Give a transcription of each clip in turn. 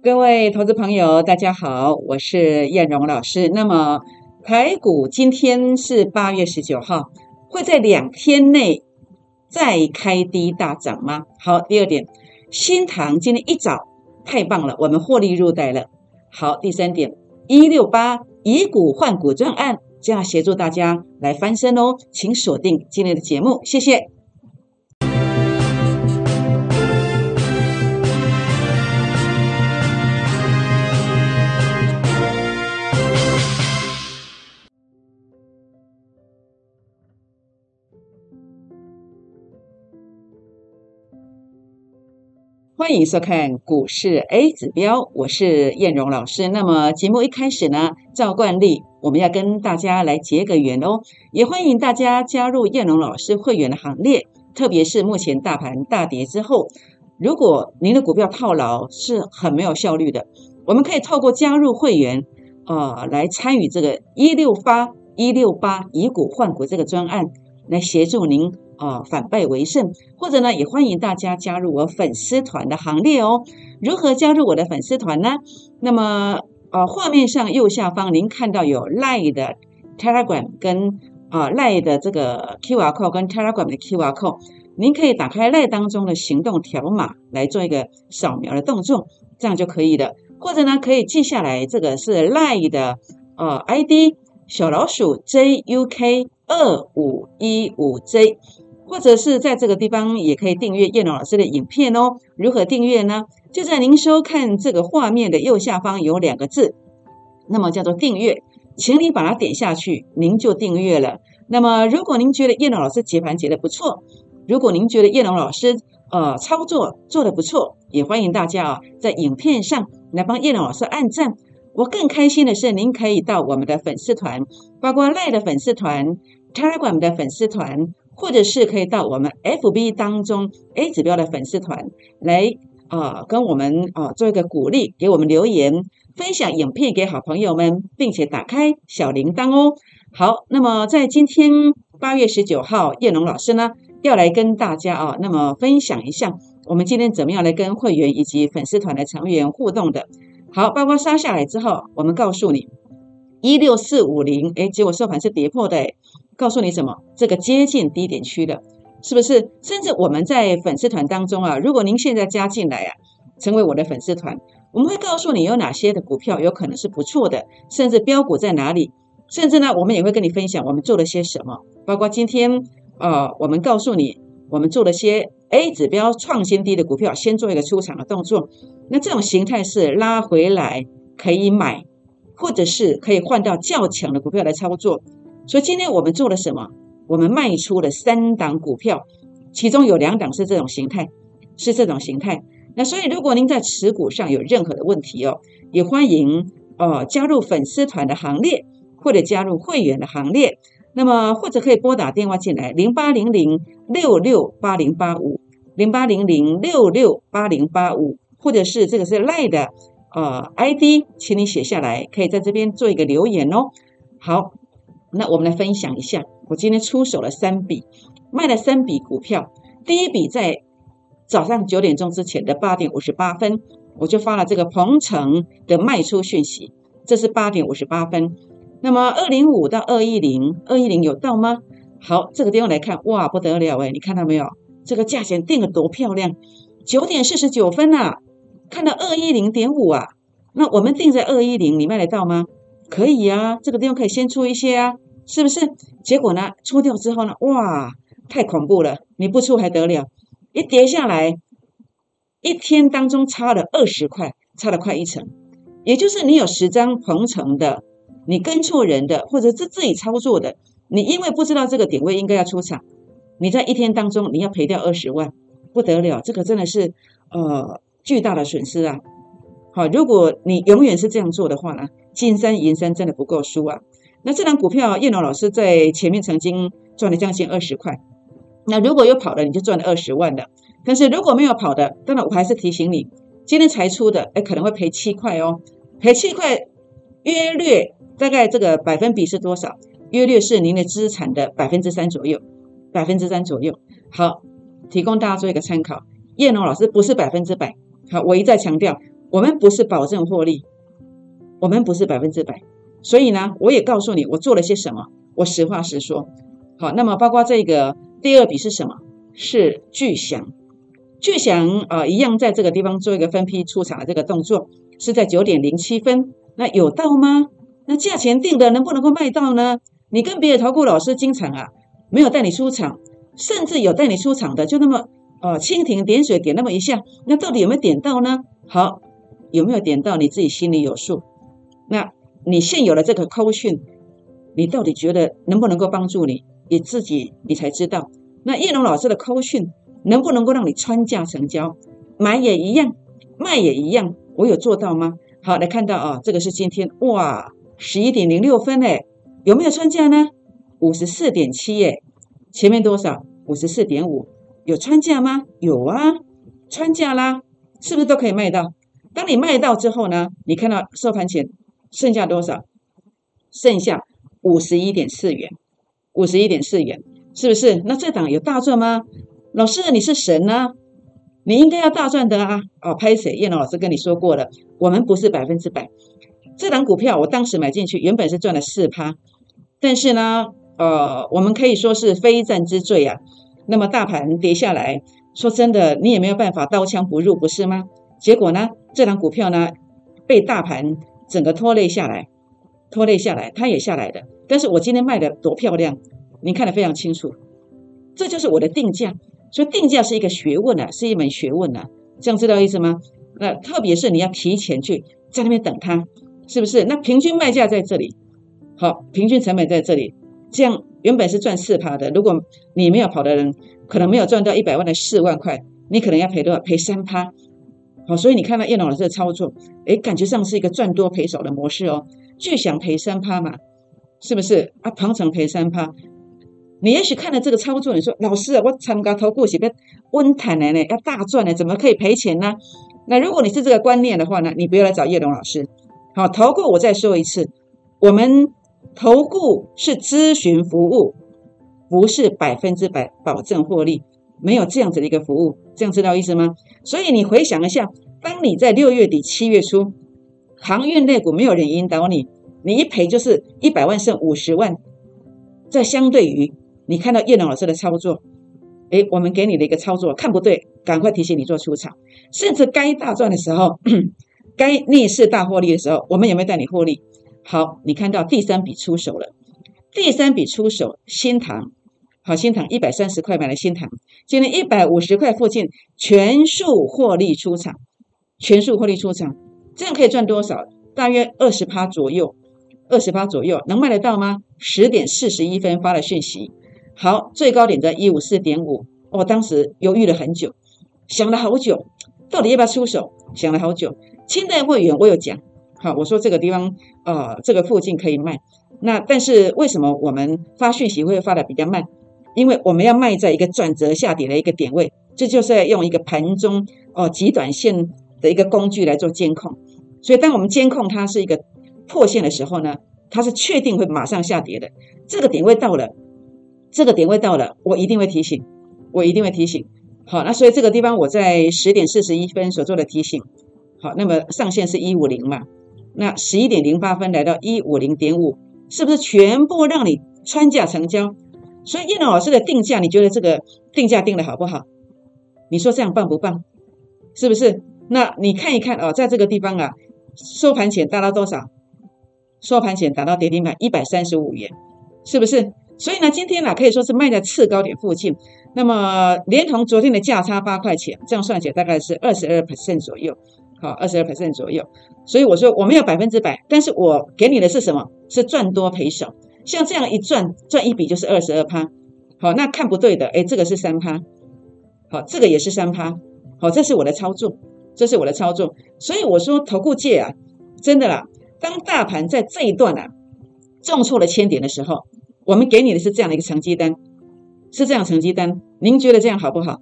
各位投资朋友，大家好，我是燕荣老师。那么，台股今天是八月十九号，会在两天内再开低大涨吗？好，第二点，新塘今天一早太棒了，我们获利入袋了。好，第三点，一六八以股换股专案将要协助大家来翻身哦，请锁定今天的节目，谢谢。欢迎收看股市 A 指标，我是燕荣老师。那么节目一开始呢，照惯例，我们要跟大家来结个缘哦。也欢迎大家加入燕荣老师会员的行列。特别是目前大盘大跌之后，如果您的股票套牢是很没有效率的，我们可以透过加入会员啊，来参与这个一六八一六八以股换股这个专案，来协助您。啊，反败为胜，或者呢，也欢迎大家加入我粉丝团的行列哦。如何加入我的粉丝团呢？那么，呃，画面上右下方您看到有 Line 的 Telegram 跟啊 Line 的这个 QR code 跟 Telegram 的 QR code，您可以打开 Line 当中的行动条码来做一个扫描的动作，这样就可以了。或者呢，可以记下来，这个是 Line 的呃 ID 小老鼠 JUK 二五一五 J。或者是在这个地方也可以订阅叶龙老师的影片哦。如何订阅呢？就在您收看这个画面的右下方有两个字，那么叫做订阅，请你把它点下去，您就订阅了。那么如果您觉得叶龙老师解盘解的不错，如果您觉得叶龙老师呃操作做的不错，也欢迎大家啊在影片上来帮叶龙老师按赞。我更开心的是，您可以到我们的粉丝团，包括赖的粉丝团、Telegram 的粉丝团。或者是可以到我们 FB 当中 A 指标的粉丝团来啊，跟我们啊做一个鼓励，给我们留言，分享影片给好朋友们，并且打开小铃铛哦。好，那么在今天八月十九号，叶龙老师呢要来跟大家啊，那么分享一下我们今天怎么样来跟会员以及粉丝团的成员互动的。好，包括杀下来之后，我们告诉你一六四五零，哎，结果收盘是跌破的。告诉你什么？这个接近低点区的，是不是？甚至我们在粉丝团当中啊，如果您现在加进来啊，成为我的粉丝团，我们会告诉你有哪些的股票有可能是不错的，甚至标股在哪里，甚至呢，我们也会跟你分享我们做了些什么，包括今天呃，我们告诉你我们做了些 A 指标创新低的股票，先做一个出场的动作。那这种形态是拉回来可以买，或者是可以换到较强的股票来操作。所以今天我们做了什么？我们卖出了三档股票，其中有两档是这种形态，是这种形态。那所以如果您在持股上有任何的问题哦，也欢迎哦加入粉丝团的行列，或者加入会员的行列。那么或者可以拨打电话进来，零八零零六六八零八五，零八零零六六八零八五，或者是这个是赖的呃 ID，请你写下来，可以在这边做一个留言哦。好。那我们来分享一下，我今天出手了三笔，卖了三笔股票。第一笔在早上九点钟之前的八点五十八分，我就发了这个鹏程的卖出讯息，这是八点五十八分。那么二零五到二一零，二一零有到吗？好，这个地方来看，哇，不得了哎，你看到没有？这个价钱定的多漂亮，九点四十九分呐，看到二一零点五啊，那我们定在二一零，你卖得到吗？可以啊，这个地方可以先出一些啊，是不是？结果呢，出掉之后呢，哇，太恐怖了！你不出还得了？一跌下来，一天当中差了二十块，差了快一成。也就是你有十张鹏程的，你跟错人的，或者是自己操作的，你因为不知道这个点位应该要出场，你在一天当中你要赔掉二十万，不得了！这个真的是呃巨大的损失啊。好，如果你永远是这样做的话呢？金山银山真的不够输啊！那这张股票，叶龙老师在前面曾经赚了将近二十块。那如果有跑的，你就赚了二十万了。但是如果没有跑的，当然我还是提醒你，今天才出的，哎，可能会赔七块哦。赔七块，约略大概这个百分比是多少？约略是您的资产的百分之三左右，百分之三左右。好，提供大家做一个参考。叶龙老师不是百分之百，好，我一再强调。我们不是保证获利，我们不是百分之百。所以呢，我也告诉你我做了些什么，我实话实说。好，那么包括这个第二笔是什么？是巨响，巨响啊，一样在这个地方做一个分批出场的这个动作，是在九点零七分。那有到吗？那价钱定的能不能够卖到呢？你跟别的投顾老师经常啊，没有带你出场，甚至有带你出场的，就那么呃蜻蜓点水点那么一下，那到底有没有点到呢？好，有没有点到你自己心里有数。那你现有的这个扣讯，你到底觉得能不能够帮助你？你自己你才知道。那叶龙老师的扣讯能不能够让你穿价成交，买也一样，卖也一样，我有做到吗？好，来看到啊，这个是今天哇，十一点零六分诶，有没有穿价呢？五十四点七耶，前面多少？五十四点五，有穿价吗？有啊，穿价啦，是不是都可以卖到？当你卖到之后呢，你看到收盘前剩下多少？剩下五十一点四元，五十一点四元，是不是？那这档有大赚吗？老师，你是神呢？你应该要大赚的啊！哦，拍谁？叶龙老师跟你说过了，我们不是百分之百。这档股票我当时买进去，原本是赚了四趴，但是呢，呃，我们可以说是非战之罪啊。那么大盘跌下来，说真的，你也没有办法刀枪不入，不是吗？结果呢，这档股票呢，被大盘整个拖累下来，拖累下来，它也下来的。但是我今天卖的多漂亮，您看得非常清楚，这就是我的定价。所以定价是一个学问啊，是一门学问啊，这样知道意思吗？那特别是你要提前去在那边等它，是不是？那平均卖价在这里，好，平均成本在这里，这样原本是赚四趴的，如果你没有跑的人，可能没有赚到一百万的四万块，你可能要赔多少？赔三趴。好，所以你看到叶龙老师的操作，诶，感觉上是一个赚多赔少的模式哦，就想赔三趴嘛，是不是？啊，旁场赔三趴。你也许看了这个操作，你说老师啊，我参加投顾是要稳坦的呢，要大赚的，怎么可以赔钱呢？那如果你是这个观念的话呢，你不要来找叶龙老师。好，投顾我再说一次，我们投顾是咨询服务，不是百分之百保证获利，没有这样子的一个服务，这样知道意思吗？所以你回想一下，当你在六月底七月初，航运类股没有人引导你，你一赔就是一百万剩五十万，这相对于。你看到叶龙老师的操作，诶，我们给你的一个操作看不对，赶快提醒你做出场。甚至该大赚的时候，该逆势大获利的时候，我们有没有带你获利？好，你看到第三笔出手了，第三笔出手，新塘，好，新塘一百三十块买了新塘，今天一百五十块附近全数获利出场，全数获利出场，这样可以赚多少？大约二十趴左右，二十趴左右能卖得到吗？十点四十一分发了讯息。好，最高点在一五四点五，我当时犹豫了很久，想了好久，到底要不要出手？想了好久。清代会员我有讲，好，我说这个地方，呃，这个附近可以卖。那但是为什么我们发讯息会发的比较慢？因为我们要卖在一个转折下跌的一个点位，这就是要用一个盘中哦极短线的一个工具来做监控。所以当我们监控它是一个破线的时候呢，它是确定会马上下跌的。这个点位到了。这个点位到了，我一定会提醒，我一定会提醒。好，那所以这个地方我在十点四十一分所做的提醒。好，那么上限是一五零嘛？那十一点零八分来到一五零点五，是不是全部让你穿价成交？所以叶老师的定价，你觉得这个定价定的好不好？你说这样棒不棒？是不是？那你看一看哦，在这个地方啊，收盘前达到多少？收盘前达到跌停板一百三十五元，是不是？所以呢，今天呢可以说是卖在次高点附近，那么连同昨天的价差八块钱，这样算起来大概是二十二 percent 左右，好，二十二 percent 左右。所以我说我没有百分之百，但是我给你的是什么？是赚多赔少。像这样一赚赚一笔就是二十二趴，好，那看不对的，哎，这个是三趴，好，这个也是三趴，好，这是我的操作，这是我的操作。所以我说投顾界啊，真的啦，当大盘在这一段啊重挫了千点的时候。我们给你的是这样的一个成绩单，是这样成绩单，您觉得这样好不好？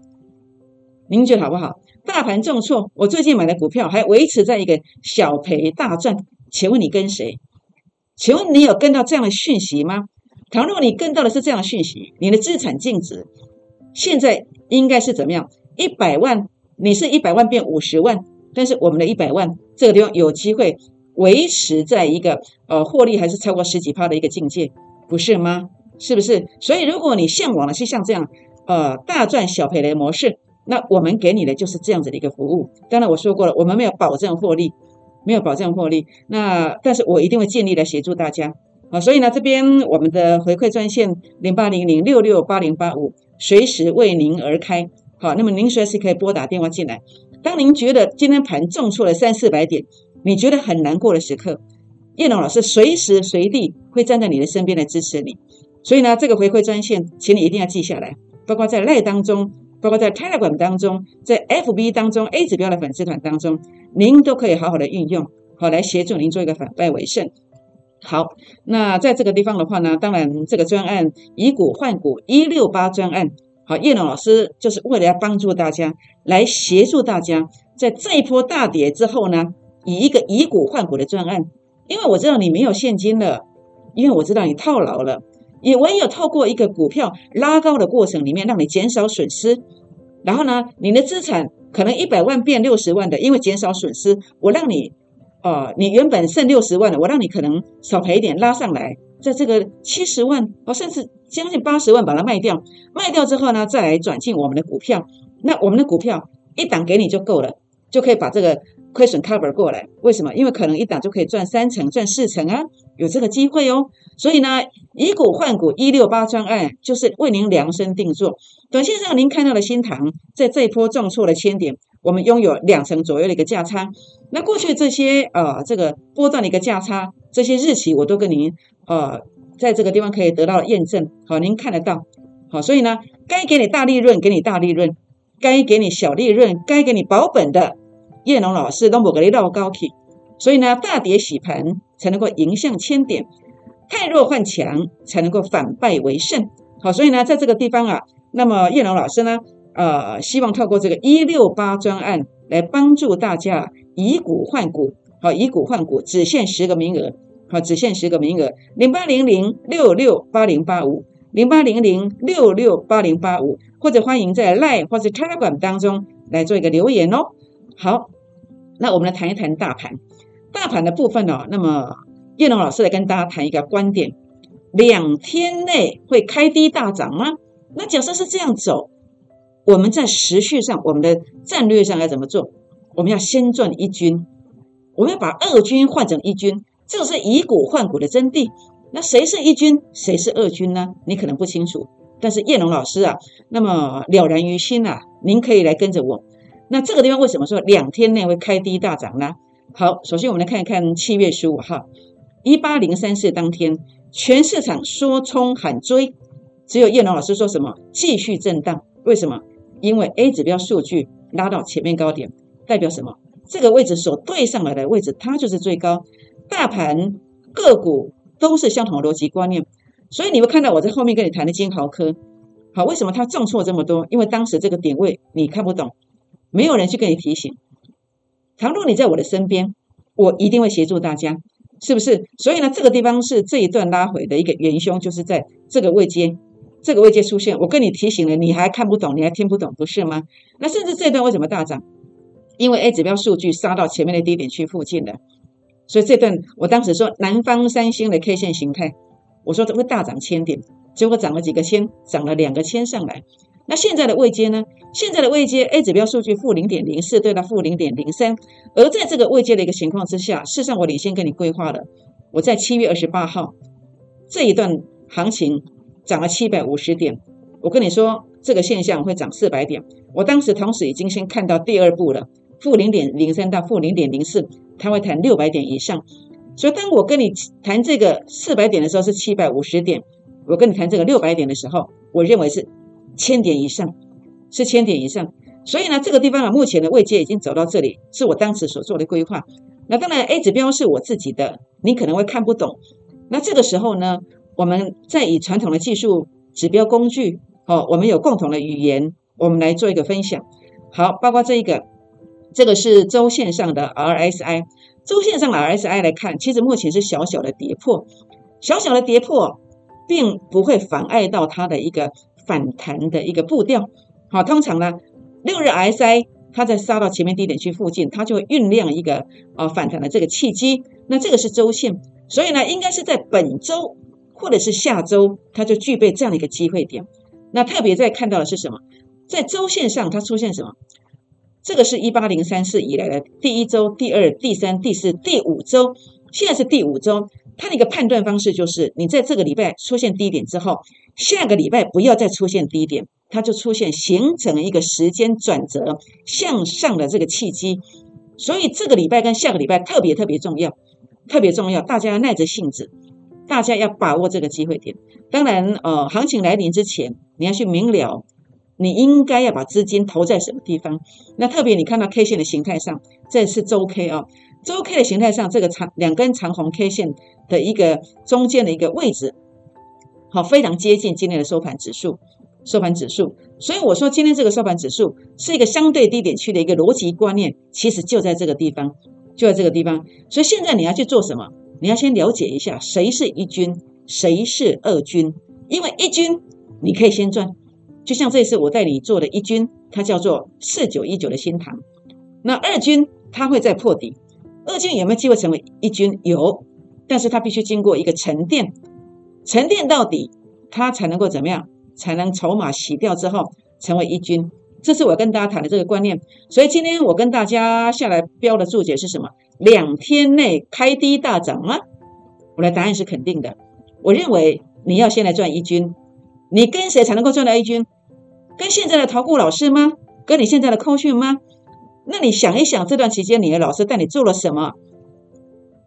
您觉得好不好？大盘重挫，我最近买的股票还维持在一个小赔大赚，请问你跟谁？请问你有跟到这样的讯息吗？倘若你跟到的是这样的讯息，你的资产净值现在应该是怎么样？一百万，你是一百万变五十万，但是我们的一百万这个地方有机会维持在一个呃获利还是超过十几趴的一个境界，不是吗？是不是？所以如果你向往的是像这样呃大赚小赔的模式，那我们给你的就是这样子的一个服务。当然我说过了，我们没有保证获利，没有保证获利。那但是我一定会尽力来协助大家好。所以呢，这边我们的回馈专线零八零零六六八零八五，随时为您而开。好，那么您随时可以拨打电话进来。当您觉得今天盘重挫了三四百点，你觉得很难过的时刻，叶龙老师随时随地会站在你的身边来支持你。所以呢，这个回馈专线，请你一定要记下来，包括在赖当中，包括在 Telegram 当中，在 FB 当中 A 指标的粉丝团当中，您都可以好好的运用，好来协助您做一个反败为胜。好，那在这个地方的话呢，当然这个专案以股换股一六八专案。好，叶龙老师就是为了要帮助大家，来协助大家，在这一波大跌之后呢，以一个以股换股的专案，因为我知道你没有现金了，因为我知道你套牢了，也唯有透过一个股票拉高的过程里面，让你减少损失，然后呢，你的资产可能一百万变六十万的，因为减少损失，我让你，哦，你原本剩六十万的，我让你可能少赔一点，拉上来。在这个七十万哦，甚至将近八十万把它卖掉，卖掉之后呢，再来转进我们的股票。那我们的股票一档给你就够了，就可以把这个亏损 cover 过来。为什么？因为可能一档就可以赚三成、赚四成啊，有这个机会哦。所以呢，以股换股一六八专案就是为您量身定做。短线上您看到的新塘在这一波重挫了千点，我们拥有两成左右的一个价差。那过去这些呃这个波段的一个价差，这些日期我都跟您。呃，在这个地方可以得到验证，好，您看得到，好，所以呢，该给你大利润，给你大利润；该给你小利润，该给你保本的，叶龙老师都不给你绕高起，所以呢，大跌洗盘才能够迎向千点，太弱换强才能够反败为胜，好，所以呢，在这个地方啊，那么叶龙老师呢，呃，希望透过这个一六八专案来帮助大家以股换股，好，以股换股，只限十个名额。好，只限十个名额，零八零零六六八零八五，零八零零六六八零八五，或者欢迎在 Line 或者 Telegram 当中来做一个留言哦。好，那我们来谈一谈大盘，大盘的部分哦。那么叶龙老师来跟大家谈一个观点：两天内会开低大涨吗？那假设是这样走，我们在时序上，我们的战略上要怎么做？我们要先赚一军，我们要把二军换成一军。这是以股换股的真谛。那谁是一军，谁是二军呢？你可能不清楚。但是叶龙老师啊，那么了然于心啊，您可以来跟着我。那这个地方为什么说两天内会开低大涨呢？好，首先我们来看一看七月十五号一八零三四当天，全市场说冲喊追，只有叶龙老师说什么继续震荡。为什么？因为 A 指标数据拉到前面高点，代表什么？这个位置所对上来的位置，它就是最高。大盘个股都是相同的逻辑观念，所以你会看到我在后面跟你谈的金豪科，好，为什么它重挫这么多？因为当时这个点位你看不懂，没有人去跟你提醒。倘若你在我的身边，我一定会协助大家，是不是？所以呢，这个地方是这一段拉回的一个元凶，就是在这个位阶，这个位阶出现，我跟你提醒了，你还看不懂，你还听不懂，不是吗？那甚至这段为什么大涨？因为 A 指标数据杀到前面的低点区附近了。所以这段我当时说南方三星的 K 线形态，我说会大涨千点，结果涨了几个千，涨了两个千上来。那现在的位阶呢？现在的位阶 A 指标数据负零点零四对到负零点零三，而在这个位阶的一个情况之下，事实上我领先跟你规划了，我在七月二十八号这一段行情涨了七百五十点，我跟你说这个现象会涨四百点，我当时同时已经先看到第二步了，负零点零三到负零点零四。它会弹六百点以上，所以当我跟你谈这个四百点的时候是七百五十点，我跟你谈这个六百点的时候，我认为是千点以上，是千点以上。所以呢，这个地方啊，目前的位阶已经走到这里，是我当时所做的规划。那当然，A 指标是我自己的，你可能会看不懂。那这个时候呢，我们再以传统的技术指标工具，哦，我们有共同的语言，我们来做一个分享。好，包括这一个。这个是周线上的 RSI，周线上的 RSI 来看，其实目前是小小的跌破，小小的跌破，并不会妨碍到它的一个反弹的一个步调。好，通常呢，六日 RSI 它在杀到前面低点区附近，它就会酝酿一个啊反弹的这个契机。那这个是周线，所以呢，应该是在本周或者是下周，它就具备这样的一个机会点。那特别在看到的是什么？在周线上它出现什么？这个是一八零三四以来的第一周、第二、第三、第四、第五周，现在是第五周。它的一个判断方式就是，你在这个礼拜出现低点之后，下个礼拜不要再出现低点，它就出现形成一个时间转折向上的这个契机。所以这个礼拜跟下个礼拜特别特别重要，特别重要，大家要耐着性子，大家要把握这个机会点。当然，呃，行情来临之前，你要去明了，你应该要把资金投在什么地方。那特别你看到 K 线的形态上，这是周 K 啊。周 K 的形态上，这个长两根长红 K 线的一个中间的一个位置，好，非常接近今天的收盘指数。收盘指数，所以我说今天这个收盘指数是一个相对低点区的一个逻辑观念，其实就在这个地方，就在这个地方。所以现在你要去做什么？你要先了解一下谁是一军，谁是二军。因为一军你可以先赚，就像这次我带你做的一军，它叫做四九一九的新塘。那二军它会再破底。二军有没有机会成为一军？有，但是它必须经过一个沉淀，沉淀到底，它才能够怎么样？才能筹码洗掉之后成为一军。这是我跟大家谈的这个观念。所以今天我跟大家下来标的注解是什么？两天内开低大涨吗？我的答案是肯定的。我认为你要先来赚一军。你跟谁才能够赚到一军？跟现在的淘股老师吗？跟你现在的扣讯吗？那你想一想，这段期间你的老师带你做了什么？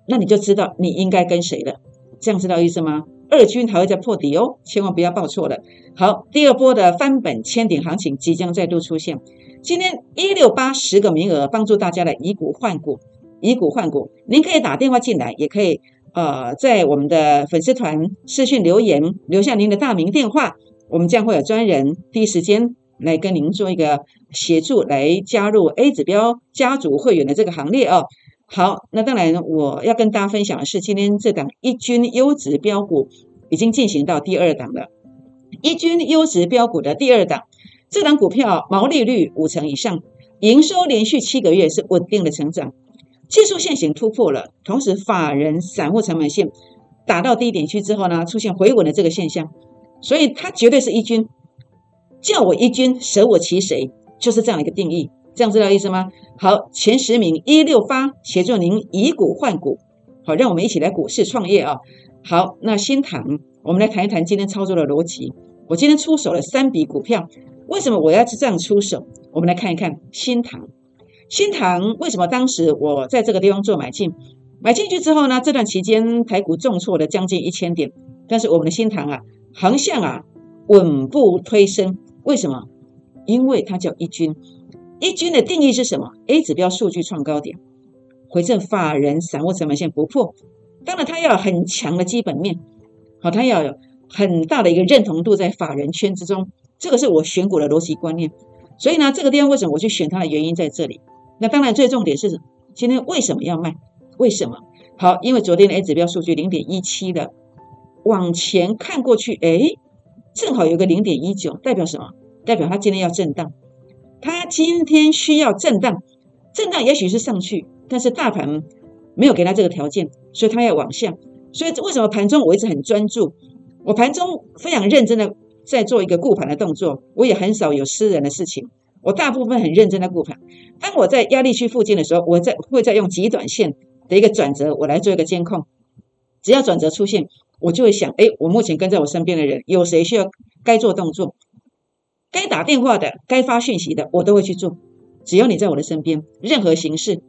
那你就知道你应该跟谁了。这样知道意思吗？二军还会再破底哦，千万不要报错了。好，第二波的翻本千点行情即将再度出现。今天一六八十个名额，帮助大家来以股换股，以股换股。您可以打电话进来，也可以呃在我们的粉丝团私讯留言，留下您的大名电话，我们将会有专人第一时间来跟您做一个。协助来加入 A 指标家族会员的这个行列哦。好，那当然我要跟大家分享的是，今天这档一军优质标股已经进行到第二档了。一军优质标股的第二档，这档股票毛利率五成以上，营收连续七个月是稳定的成长，技术线型突破了，同时法人散户成本线打到低点区之后呢，出现回稳的这个现象，所以它绝对是一军，叫我一军，舍我其谁。就是这样一个定义，这样知道意思吗？好，前十名一六八协助您以股换股，好，让我们一起来股市创业啊！好，那新塘，我们来谈一谈今天操作的逻辑。我今天出手了三笔股票，为什么我要这样出手？我们来看一看新塘。新塘为什么当时我在这个地方做买进？买进去之后呢？这段期间台股重挫了将近一千点，但是我们的新塘啊，横向啊稳步推升，为什么？因为它叫一军，一军的定义是什么？A 指标数据创高点，回正法人散户成本线不破，当然它要有很强的基本面，好，它要有很大的一个认同度在法人圈之中，这个是我选股的逻辑观念。所以呢，这个地方为什么我去选它的原因在这里。那当然最重点是今天为什么要卖？为什么？好，因为昨天的 A 指标数据零点一七的，往前看过去，哎，正好有个零点一九，代表什么？代表它今天要震荡，它今天需要震荡，震荡也许是上去，但是大盘没有给它这个条件，所以它要往下。所以为什么盘中我一直很专注？我盘中非常认真的在做一个顾盘的动作，我也很少有私人的事情，我大部分很认真的顾盘。当我在压力区附近的时候，我在会再用极短线的一个转折，我来做一个监控。只要转折出现，我就会想：哎，我目前跟在我身边的人有谁需要该做动作？该打电话的、该发讯息的，我都会去做。只要你在我的身边，任何形式，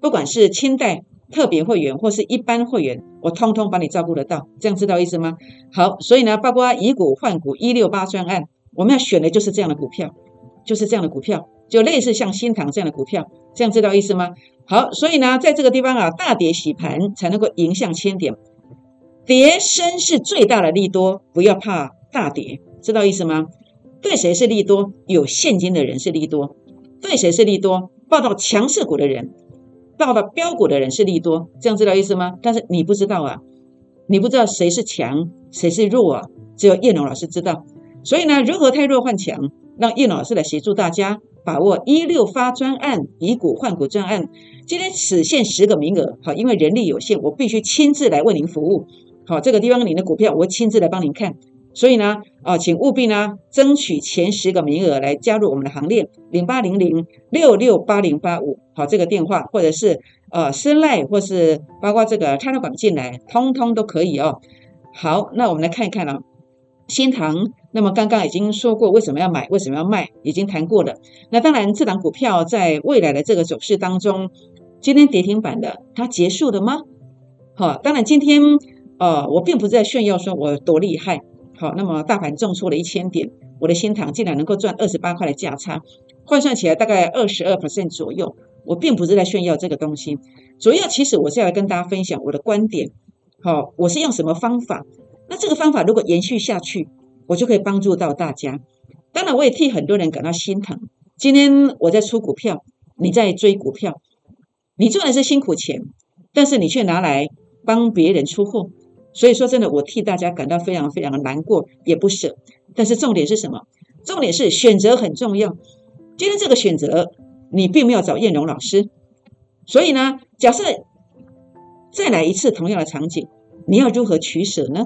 不管是清代特别会员或是一般会员，我通通把你照顾得到。这样知道意思吗？好，所以呢，包括以股换股一六八专案，我们要选的就是这样的股票，就是这样的股票，就类似像新塘这样的股票。这样知道意思吗？好，所以呢，在这个地方啊，大跌洗盘才能够迎向千点，跌升是最大的利多，不要怕大跌，知道意思吗？对谁是利多？有现金的人是利多。对谁是利多？报到强势股的人，报到标股的人是利多。这样知道意思吗？但是你不知道啊，你不知道谁是强，谁是弱啊？只有叶龙老师知道。所以呢，如何太弱换强，让叶龙老师来协助大家。把握一六发专案以股换股专案，今天只限十个名额，好，因为人力有限，我必须亲自来为您服务。好，这个地方你的股票我亲自来帮您看，所以呢，啊，请务必呢争取前十个名额来加入我们的行列，零八零零六六八零八五，好，这个电话或者是呃深赖或是包括这个泰勒管进来，通通都可以哦。好，那我们来看一看啊，新塘。那么刚刚已经说过为什么要买，为什么要卖，已经谈过了。那当然，这档股票在未来的这个走势当中，今天跌停板的，它结束了吗？好，当然今天呃，我并不是在炫耀说我多厉害。好，那么大盘重挫了一千点，我的新塘竟然能够赚二十八块的价差，换算起来大概二十二 percent 左右。我并不是在炫耀这个东西，主要其实我是要来跟大家分享我的观点。好，我是用什么方法？那这个方法如果延续下去。我就可以帮助到大家，当然我也替很多人感到心疼。今天我在出股票，你在追股票，你赚的是辛苦钱，但是你却拿来帮别人出货，所以说真的，我替大家感到非常非常的难过，也不舍。但是重点是什么？重点是选择很重要。今天这个选择，你并没有找燕荣老师，所以呢，假设再来一次同样的场景，你要如何取舍呢？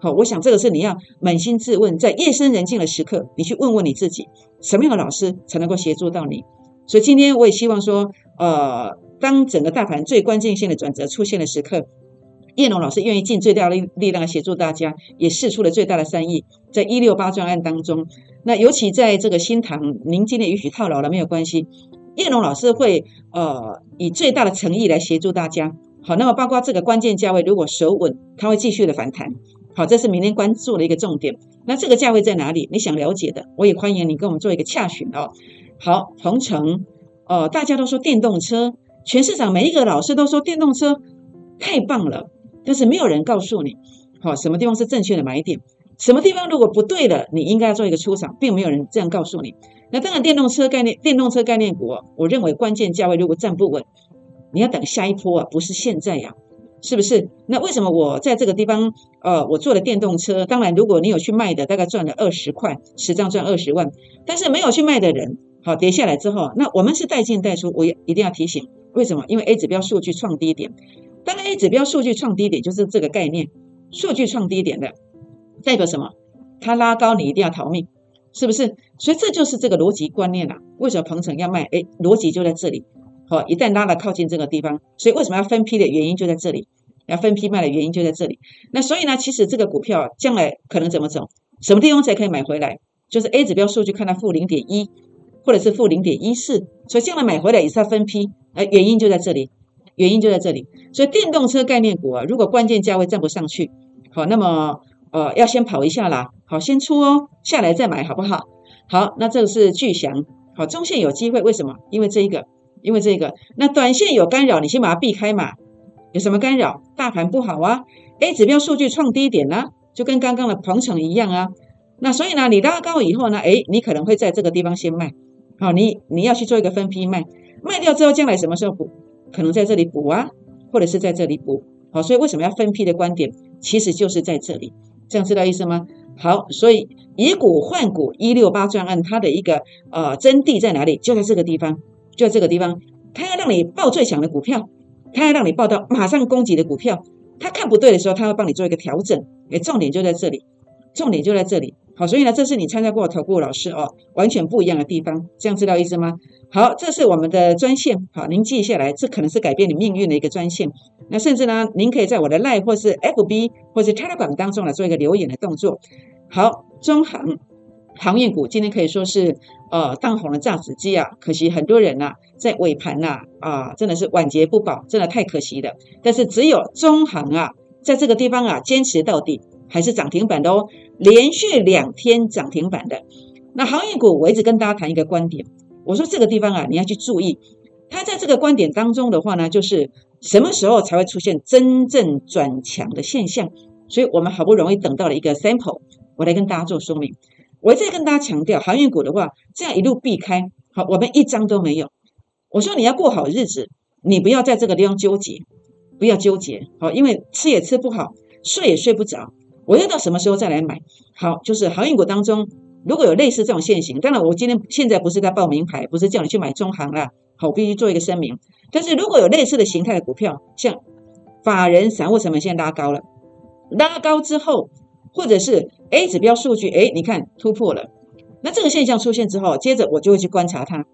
好，我想这个是你要扪心自问，在夜深人静的时刻，你去问问你自己，什么样的老师才能够协助到你？所以今天我也希望说，呃，当整个大盘最关键性的转折出现的时刻，叶龙老师愿意尽最大的力量协助大家，也试出了最大的善意，在一六八专案当中，那尤其在这个新塘，您今天允许套牢了没有关系，叶龙老师会呃以最大的诚意来协助大家。好，那么包括这个关键价位如果守稳，它会继续的反弹。好，这是明天关注的一个重点。那这个价位在哪里？你想了解的，我也欢迎你跟我们做一个洽询哦。好，鹏程，呃，大家都说电动车，全市场每一个老师都说电动车太棒了，但是没有人告诉你，好，什么地方是正确的买点，什么地方如果不对了，你应该要做一个出场，并没有人这样告诉你。那当然，电动车概念，电动车概念股，我认为关键价位如果站不稳，你要等下一波啊，不是现在呀。是不是？那为什么我在这个地方，呃，我做了电动车？当然，如果你有去卖的，大概赚了二十块，十张赚二十万。但是没有去卖的人，好跌下来之后，那我们是带进带出。我也一定要提醒，为什么？因为 A 指标数据创低点，指标数据创低点，就是这个概念，数据创低点的代表什么？它拉高，你一定要逃命，是不是？所以这就是这个逻辑观念啦。为什么鹏程要卖？哎，逻辑就在这里。好，一旦拉了靠近这个地方，所以为什么要分批的原因就在这里。要分批卖的原因就在这里。那所以呢，其实这个股票将来可能怎么走？什么地方才可以买回来？就是 A 指标数据看到负零点一，或者是负零点一四，所以将来买回来也是要分批。呃，原因就在这里，原因就在这里。所以电动车概念股啊，如果关键价位站不上去，好，那么呃要先跑一下啦，好，先出哦，下来再买好不好？好，那这个是巨翔，好，中线有机会，为什么？因为这一个，因为这一个，那短线有干扰，你先把它避开嘛。有什么干扰？大盘不好啊，A 指标数据创低点呢，就跟刚刚的鹏程一样啊。那所以呢，你拉高以后呢，诶，你可能会在这个地方先卖，好，你你要去做一个分批卖，卖掉之后将来什么时候补？可能在这里补啊，或者是在这里补，好，所以为什么要分批的观点，其实就是在这里，这样知道意思吗？好，所以以股换股一六八专案，它的一个呃真谛在哪里？就在这个地方，就在这个地方，它要让你报最强的股票。他要让你报到马上攻击的股票，他看不对的时候，他会帮你做一个调整。诶，重点就在这里，重点就在这里。好，所以呢，这是你参加过投顾老师哦，完全不一样的地方。这样知道意思吗？好，这是我们的专线，好，您记下来，这可能是改变你命运的一个专线。那甚至呢，您可以在我的 Line 或是 FB 或是 Telegram 当中来做一个留言的动作。好，中行。航运股今天可以说是呃当红的炸子鸡啊，可惜很多人呐在尾盘呐啊真的是晚节不保，真的太可惜了。但是只有中行啊在这个地方啊坚持到底，还是涨停板的哦，连续两天涨停板的。那航运股我一直跟大家谈一个观点，我说这个地方啊你要去注意，它在这个观点当中的话呢，就是什么时候才会出现真正转强的现象？所以我们好不容易等到了一个 sample，我来跟大家做说明。我再跟大家强调，航运股的话，这样一路避开，好，我们一张都没有。我说你要过好日子，你不要在这个地方纠结，不要纠结，好，因为吃也吃不好，睡也睡不着。我要到什么时候再来买？好，就是航运股当中，如果有类似这种现形，当然我今天现在不是在报名牌，不是叫你去买中行啦，好，我必须做一个声明。但是如果有类似的形态的股票，像法人散户成本线拉高了，拉高之后，或者是 A 指标数据，哎，你看突破了，那这个现象出现之后，接着我就会去观察它，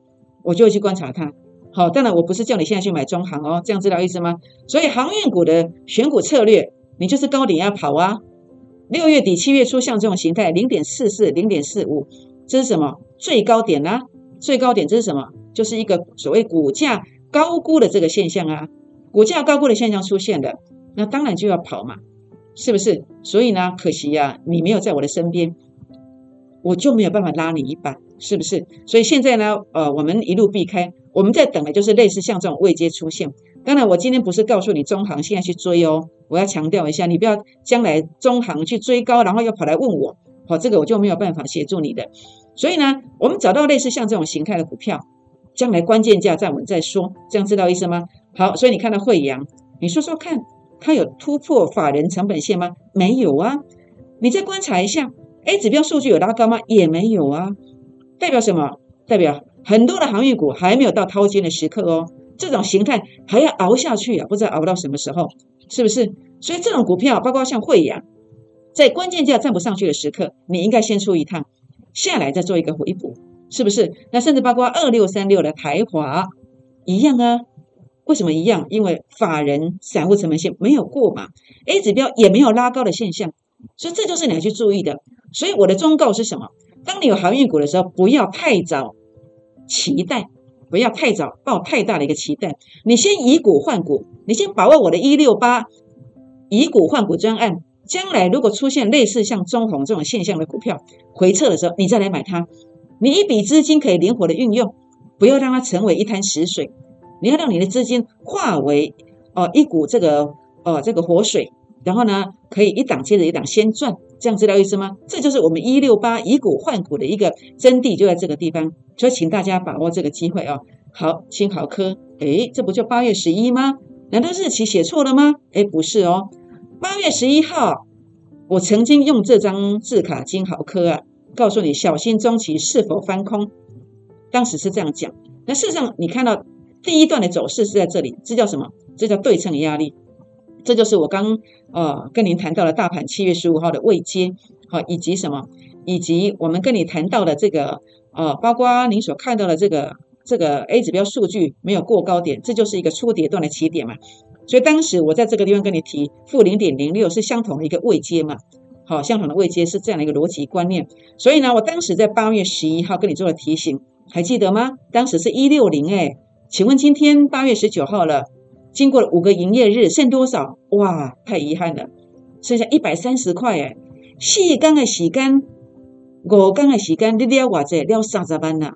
我就会去观察它。好，当然我不是叫你现在去买中行哦，这样知道意思吗？所以航运股的选股策略，你就是高点要跑啊。六月底七月初像这种形态，零点四四、零点四五，这是什么？最高点呢？最高点这是什么？就是一个所谓股价高估的这个现象啊。股价高估的现象出现的，那当然就要跑嘛，是不是？所以呢，可惜呀，你没有在我的身边，我就没有办法拉你一把，是不是？所以现在呢，呃，我们一路避开。我们在等的就是类似像这种未接出现。当然，我今天不是告诉你中行现在去追哦，我要强调一下，你不要将来中行去追高，然后又跑来问我，好，这个我就没有办法协助你的。所以呢，我们找到类似像这种形态的股票，将来关键价站稳再说，这样知道意思吗？好，所以你看到惠阳，你说说看，它有突破法人成本线吗？没有啊。你再观察一下，A 指标数据有拉高吗？也没有啊。代表什么？代表？很多的航运股还没有到掏金的时刻哦，这种形态还要熬下去啊，不知道熬到什么时候，是不是？所以这种股票，包括像汇阳，在关键价站不上去的时刻，你应该先出一趟，下来再做一个回补，是不是？那甚至包括二六三六的台华一样啊？为什么一样？因为法人散户成本线没有过嘛，A 指标也没有拉高的现象，所以这就是你要去注意的。所以我的忠告是什么？当你有航运股的时候，不要太早。期待不要太早抱太大的一个期待，你先以股换股，你先把握我的一六八以股换股专案，将来如果出现类似像中红这种现象的股票回撤的时候，你再来买它。你一笔资金可以灵活的运用，不要让它成为一滩死水，你要让你的资金化为哦一股这个哦这个活水。然后呢，可以一档接着一档先赚，这样知道意思吗？这就是我们一六八以股换股的一个真谛，就在这个地方。所以请大家把握这个机会哦。好，新豪科，诶，这不就八月十一吗？难道日期写错了吗？诶，不是哦，八月十一号，我曾经用这张字卡金豪科啊，告诉你小心中期是否翻空，当时是这样讲。那事实上，你看到第一段的走势是在这里，这叫什么？这叫对称压力。这就是我刚呃跟您谈到的大盘七月十五号的未接，好，以及什么，以及我们跟你谈到的这个呃，包括您所看到的这个这个 A 指标数据没有过高点，这就是一个初跌段的起点嘛。所以当时我在这个地方跟你提负零点零六是相同的一个未接嘛，好，相同的未接是这样的一个逻辑观念。所以呢，我当时在八月十一号跟你做了提醒，还记得吗？当时是一六零哎，请问今天八月十九号了。经过了五个营业日，剩多少？哇，太遗憾了，剩下一百三十块哎！四缸的洗干，五缸的洗干，你了我这了三十万呐！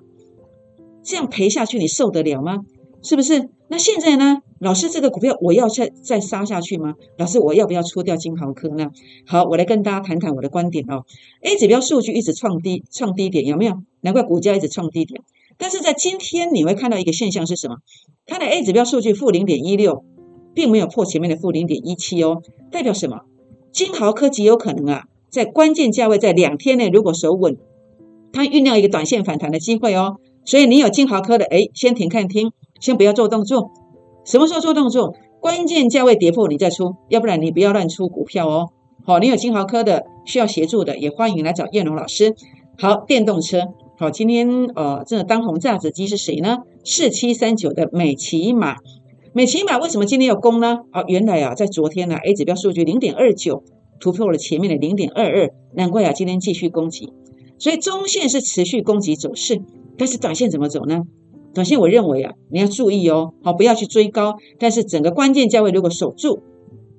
这样赔下去，你受得了吗？是不是？那现在呢？老师，这个股票我要再再杀下去吗？老师，我要不要出掉金豪科呢？好，我来跟大家谈谈我的观点哦。A 指标数据一直创低，创低点有没有？难怪股价一直创低点。但是在今天你会看到一个现象是什么？它的 A 指标数据负零点一六，并没有破前面的负零点一七哦，代表什么？金豪科极有可能啊，在关键价位在两天内如果守稳，它酝酿一个短线反弹的机会哦。所以你有金豪科的，哎，先停看听，先不要做动作。什么时候做动作？关键价位跌破你再出，要不然你不要乱出股票哦。好，你有金豪科的需要协助的，也欢迎来找燕龙老师。好，电动车。好，今天呃，这个当红炸子机是谁呢？四七三九的美骑马，美骑马为什么今天要攻呢？哦，原来啊，在昨天呢，A 指标数据零点二九突破了前面的零点二二，难怪啊，今天继续攻击。所以中线是持续攻击走势，但是短线怎么走呢？短线我认为啊，你要注意哦，好，不要去追高，但是整个关键价位如果守住，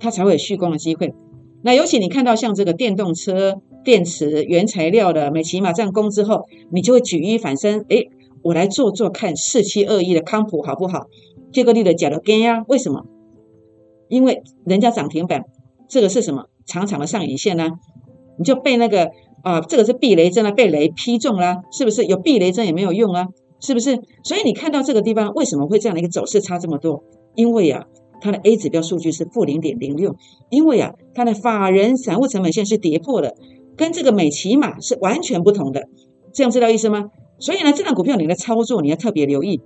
它才会有续攻的机会。那尤其你看到像这个电动车。电池原材料的美骑马这样攻之后，你就会举一反三。哎，我来做做看四七二一的康普好不好？这个力的假的跟呀？为什么？因为人家涨停板，这个是什么？长长的上影线呢？你就被那个啊，这个是避雷针啊，被雷劈中了，是不是？有避雷针也没有用啊，是不是？所以你看到这个地方为什么会这样的一个走势差这么多？因为呀，它的 A 指标数据是负零点零六，因为啊，它的法人散户成本线是跌破的。跟这个美骑马是完全不同的，这样知道意思吗？所以呢，这档股票你的操作你要特别留意，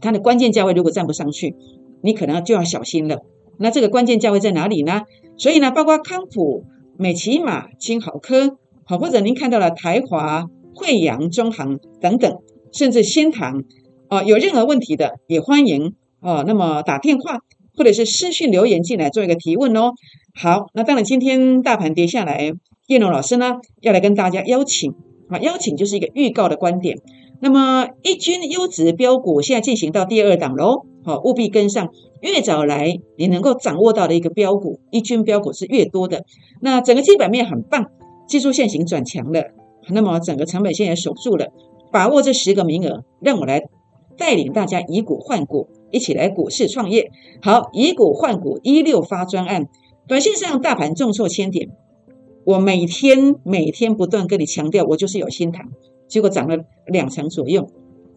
它的关键价位如果站不上去，你可能就要小心了。那这个关键价位在哪里呢？所以呢，包括康普、美骑马、金好科，好，或者您看到了台华、惠阳、中航等等，甚至仙堂，啊，有任何问题的也欢迎哦。那么打电话或者是私讯留言进来做一个提问哦。好，那当然今天大盘跌下来，叶龙老师呢要来跟大家邀请。啊，邀请就是一个预告的观点。那么，一军优质标股现在进行到第二档喽，好，务必跟上。越早来，你能够掌握到的一个标股，一军标股是越多的。那整个基本面很棒，技术线型转强了，那么整个成本线也守住了。把握这十个名额，让我来带领大家以股换股，一起来股市创业。好，以股换股一六发专案，短线上大盘重挫千点。我每天每天不断跟你强调，我就是有心谈，结果涨了两成左右，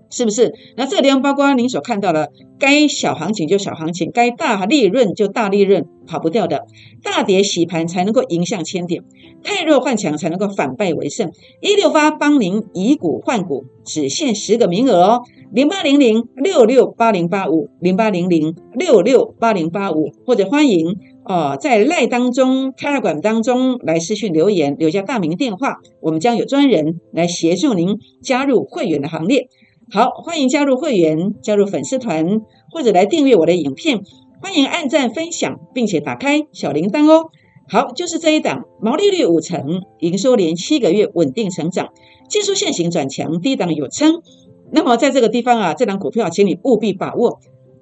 是不是？那这个地方包括您所看到的，该小行情就小行情，该大利润就大利润，跑不掉的。大跌洗盘才能够迎向千点，太弱换强才能够反败为胜。一六八帮您以股换股，只限十个名额哦，零八零零六六八零八五，零八零零六六八零八五，或者欢迎。哦，在赖当中、开二馆当中来私讯留言，留下大名电话，我们将有专人来协助您加入会员的行列。好，欢迎加入会员，加入粉丝团，或者来订阅我的影片。欢迎按赞、分享，并且打开小铃铛哦。好，就是这一档，毛利率五成，营收连七个月稳定成长，技术线型转强，低档有撑。那么在这个地方啊，这档股票，请你务必把握，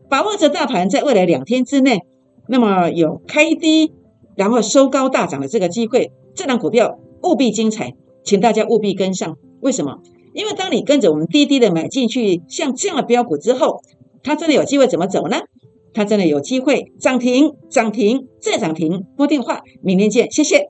把握着大盘在未来两天之内。那么有开低，然后收高大涨的这个机会，这档股票务必精彩，请大家务必跟上。为什么？因为当你跟着我们低低的买进去，像这样的标股之后，它真的有机会怎么走呢？它真的有机会涨停、涨停再涨停。拨电话，明天见，谢谢。